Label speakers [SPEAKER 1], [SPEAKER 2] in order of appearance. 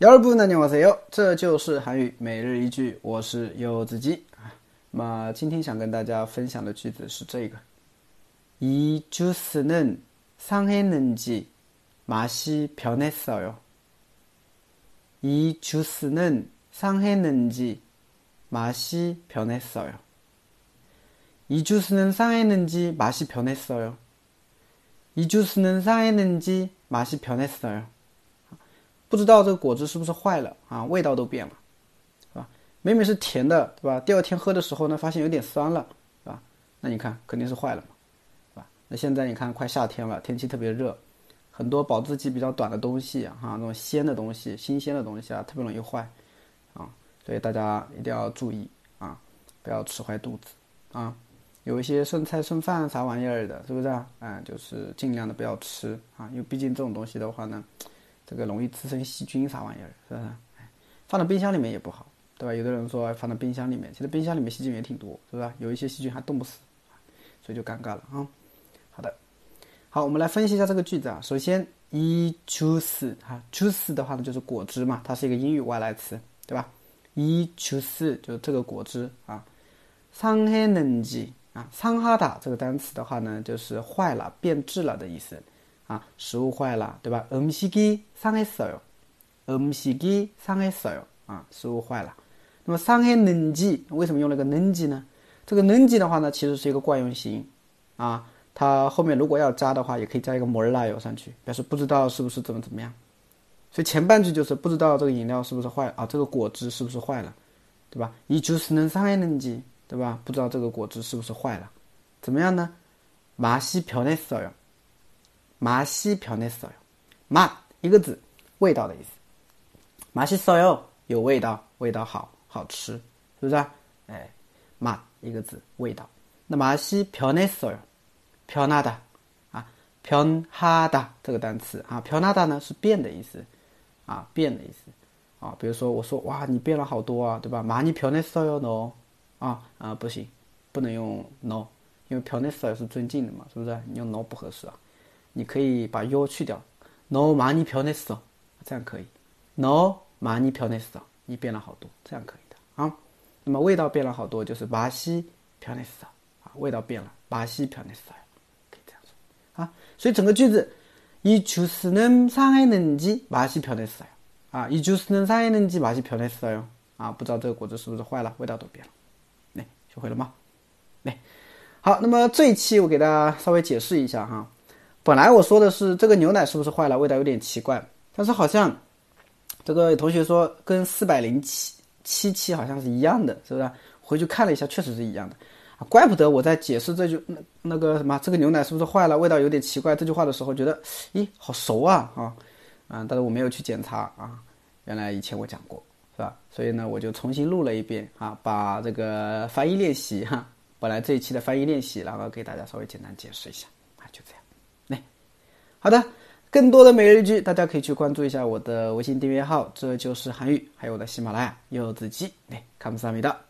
[SPEAKER 1] 여러분안녕하세요，这就是韩语每日一句，我是柚子鸡啊。那么今天想跟大家分享的句子是这个：이주스는상했는지맛이변했어요이주스는상했는지맛이변했어요이주스는상했는지맛이변했어요이주스는상했는지맛이변했어요 不知道这个果汁是不是坏了啊？味道都变了，是吧？明明是甜的，对吧？第二天喝的时候呢，发现有点酸了，是吧？那你看肯定是坏了嘛，是吧？那现在你看快夏天了，天气特别热，很多保质期比较短的东西啊，那种鲜的东西、新鲜的东西啊，特别容易坏啊，所以大家一定要注意啊，不要吃坏肚子啊。有一些剩菜剩饭啥玩意儿的，是不是啊？嗯，就是尽量的不要吃啊，因为毕竟这种东西的话呢。这个容易滋生细菌啥玩意儿，是不是？放到冰箱里面也不好，对吧？有的人说放到冰箱里面，其实冰箱里面细菌也挺多，是不是？有一些细菌还冻不死，所以就尴尬了啊。好的，好，我们来分析一下这个句子啊。首先，e juice 哈，juice 的话呢就是果汁嘛，它是一个英语外来词，对吧？e juice 就是这个果汁啊。상해는 지， 啊，상하다这个单词的话呢就是坏了、变质了的意思。 啊，食物坏了，对吧？음식이상했어 요， 음식이상했어 요。 啊，食物坏了。那么상했는 지， 为什么用了个는지呢？这个는지的话呢，其实是一个惯用型。啊，它后面如果要加的话，也可以加一个몰라요上去，表示不知道是不是怎么怎么样。所以前半句就是不知道这个饮料是不是坏啊，这个果汁是不是坏了，对吧？이주스는상했는 지， 对吧？不知道这个果汁是不是坏了，怎么样呢？맛이변했어 요。 麻西변했어 요， 麻一个字，味道的意思。麻西써 요， 有味道，味道好，好吃，是不是？哎，麻一个字，味道。那麻西변했어 요， 변하다啊，변하다这个单词啊，변하다呢是变的意思啊，变的意思啊。比如说我说哇，你变了好多啊，对吧？많이변했어요 너， 啊啊不行，不能用 no，因为변했어요是尊敬的嘛，是不是？你用 no 不合适啊。 你可以把 u 去掉，no 많이변했 어， 这样可以，no 많이변했 어， 你变了好多，这样可以的啊。那么味道变了好多，就是맛이변했어啊，味道变了，맛이변했어可以这样说啊。所以整个句子，이주스는상했는지맛이변했어啊，이주스는상했는지맛이변했어啊，不知道这个果汁是不是坏了，味道都变了。来，学会了吗？来，好，那么这一期我给大家稍微解释一下哈。 本来我说的是这个牛奶是不是坏了，味道有点奇怪，但是好像这个同学说跟四百零七七期好像是一样的，是不是？回去看了一下，确实是一样的啊，怪不得我在解释这句那那个什么这个牛奶是不是坏了，味道有点奇怪这句话的时候，觉得咦好熟啊啊嗯！但是我没有去检查啊，原来以前我讲过是吧？所以呢，我就重新录了一遍啊，把这个翻译练习哈，本来这一期的翻译练习，然后给大家稍微简单解释一下啊，就这样。好的，更多的每日一句，大家可以去关注一下我的微信订阅号，这就是韩语，还有我的喜马拉雅柚子鸡，哎，看不上你的。